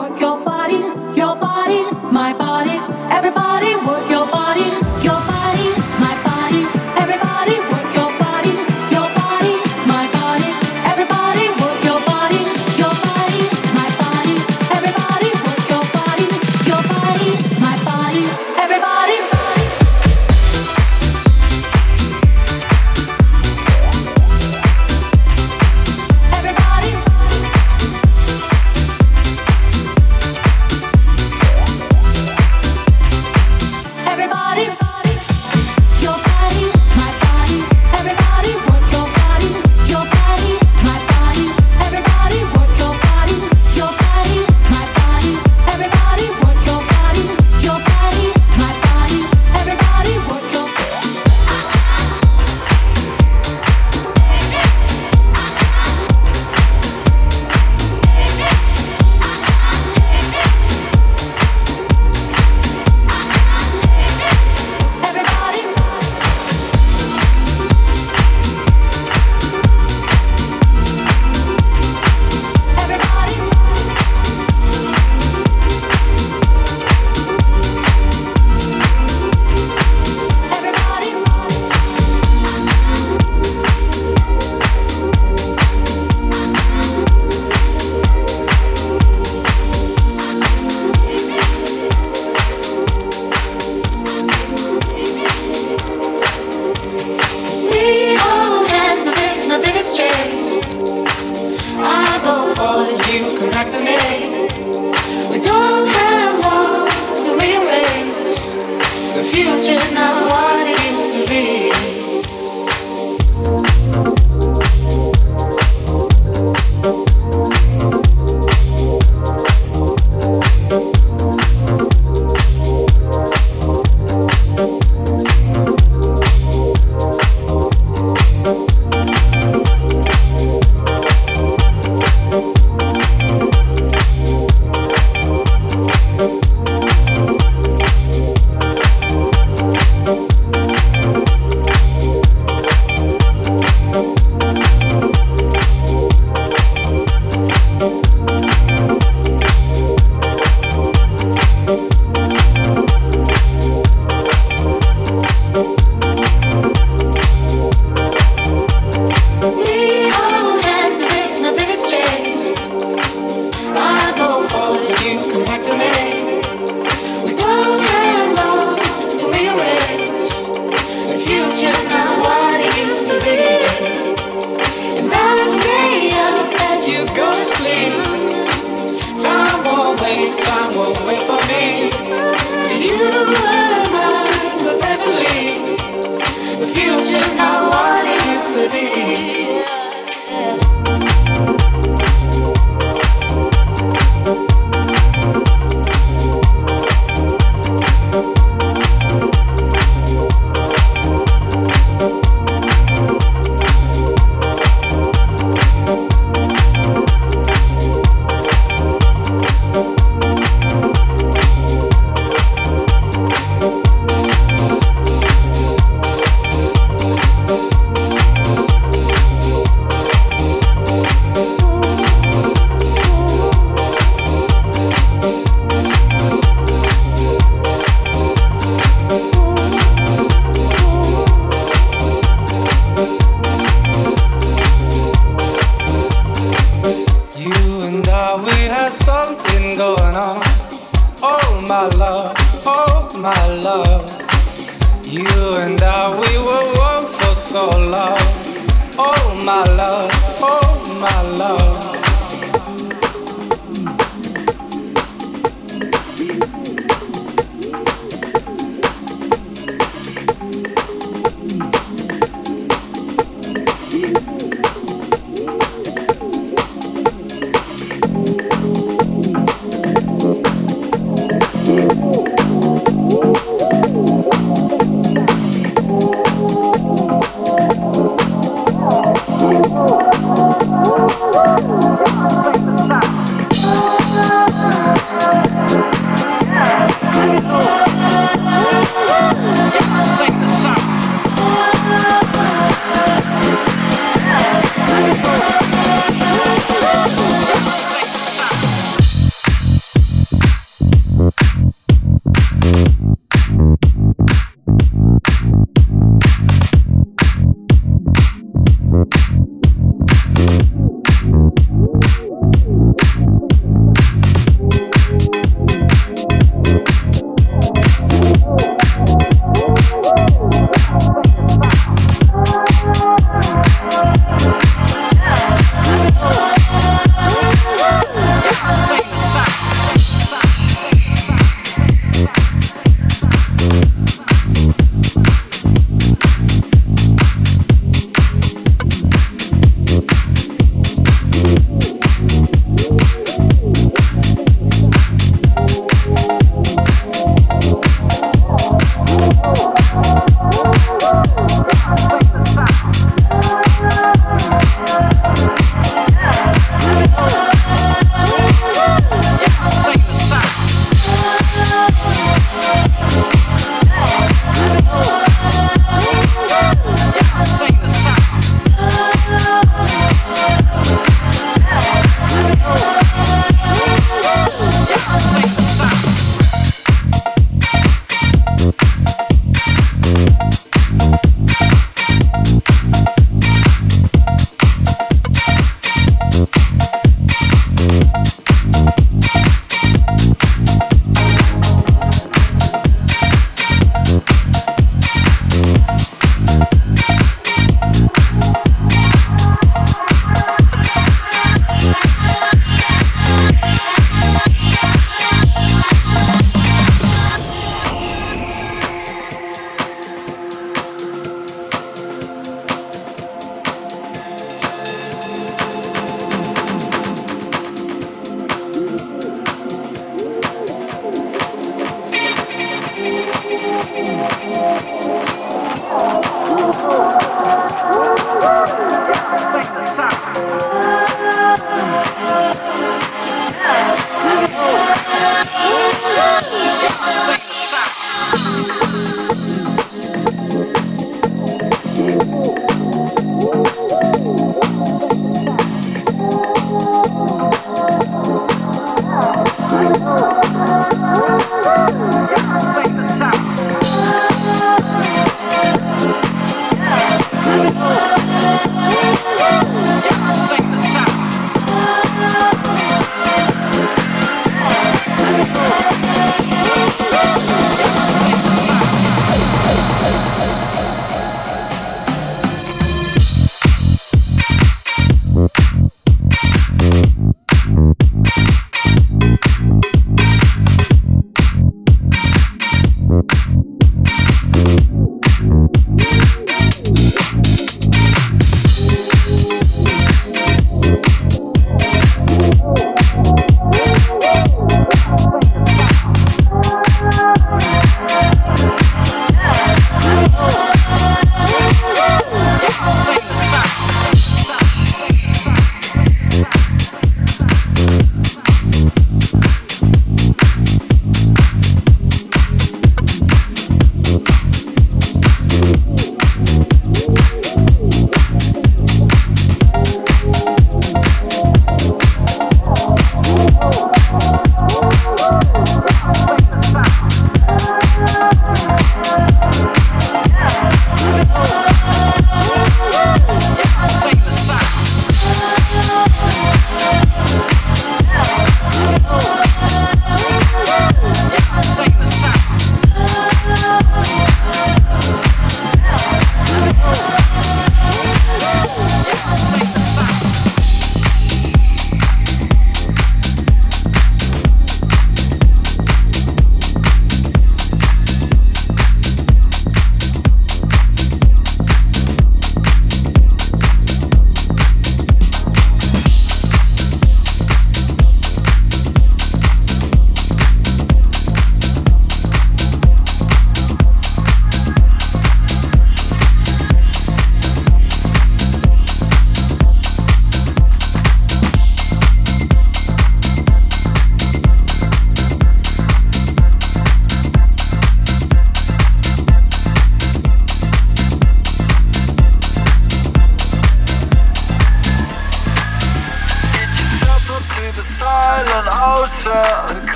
Oh,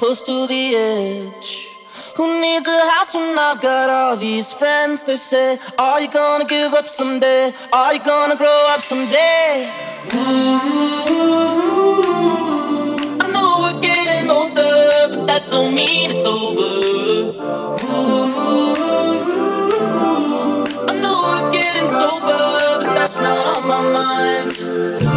close to the edge. Who needs a house when I've got all these friends? They say, Are you gonna give up someday? Are you gonna grow up someday? Ooh, I know we're getting older, but that don't mean it's over. Ooh, I know we're getting sober, but that's not on my mind.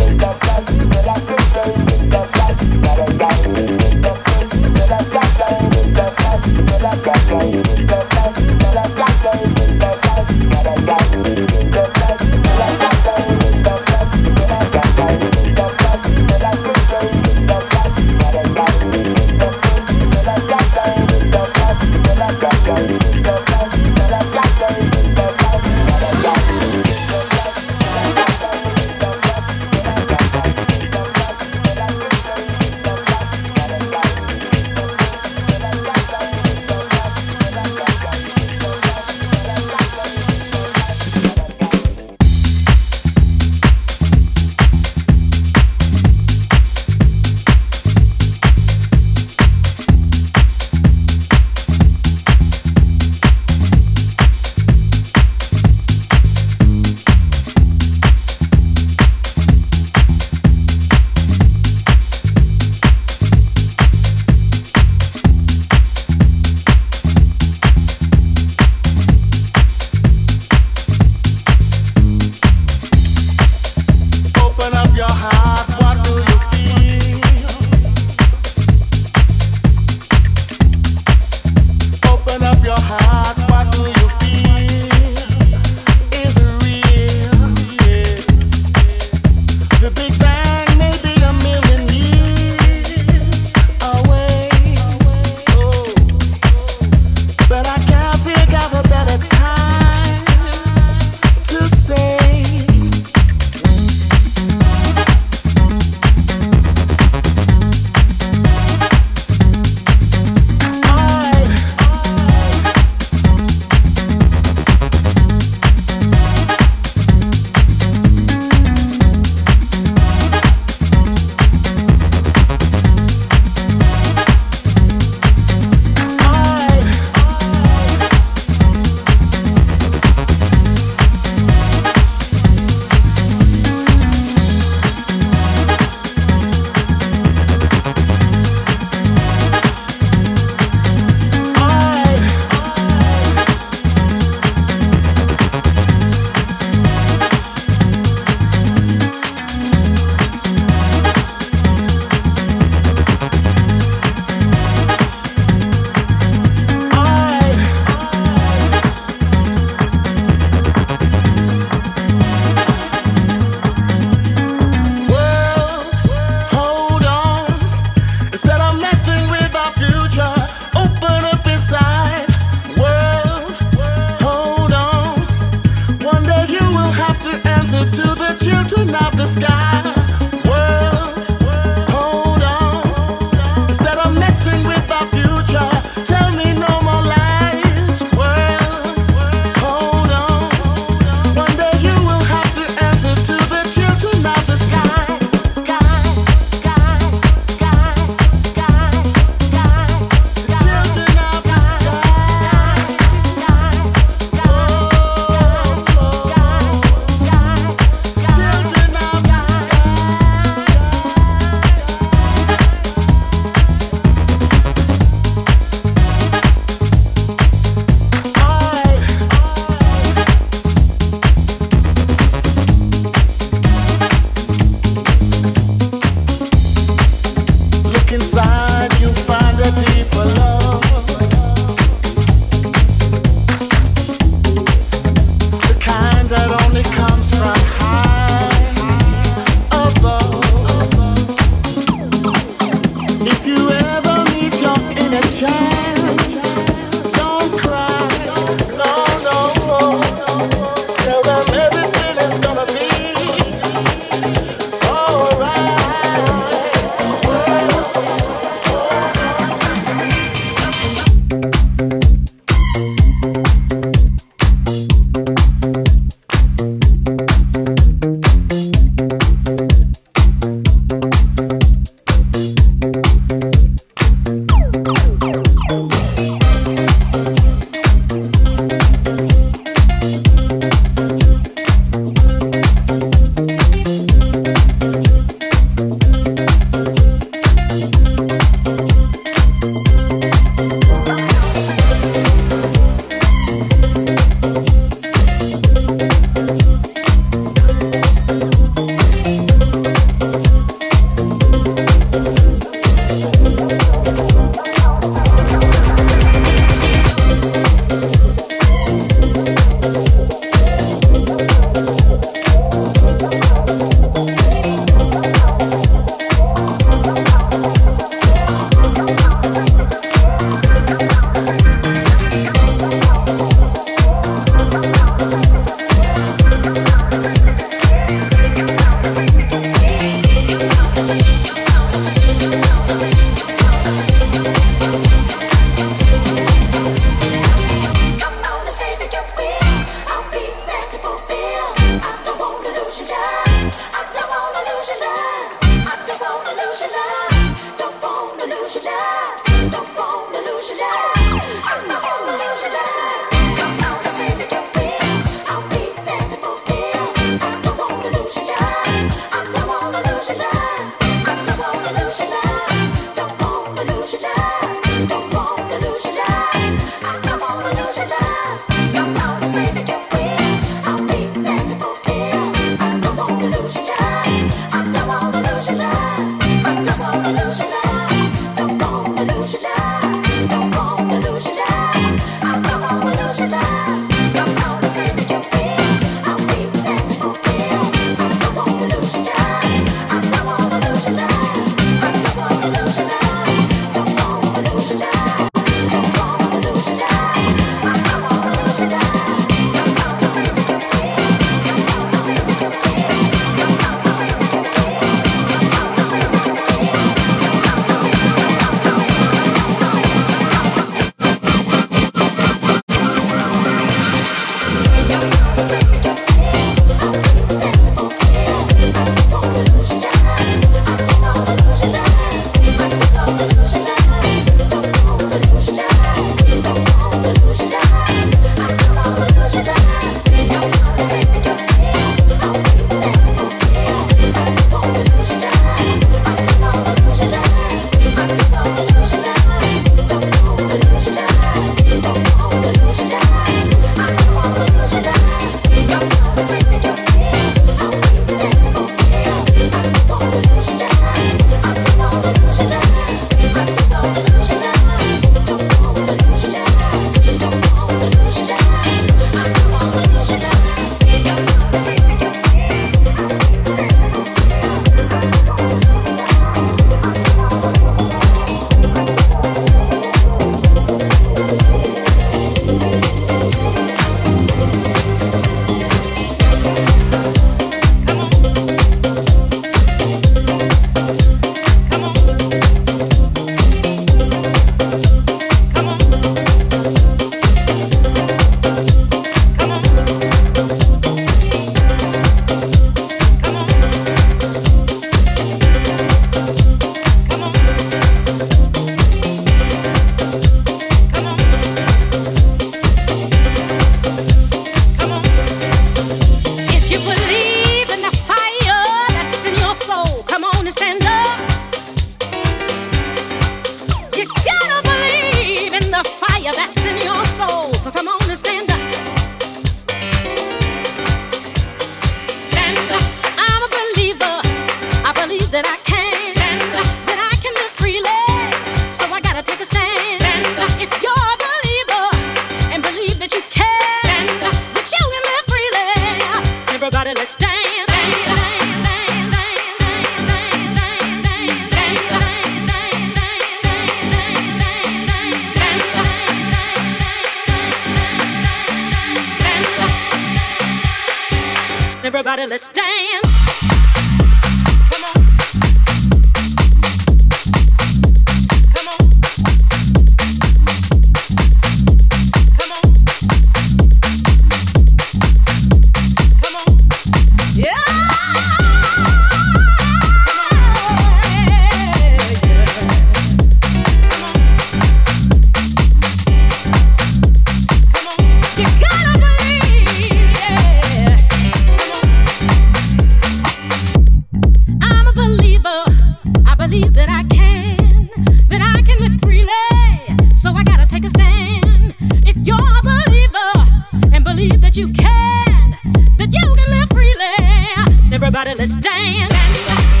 So I gotta take a stand. If you're a believer and believe that you can, that you can live freely, everybody let's dance.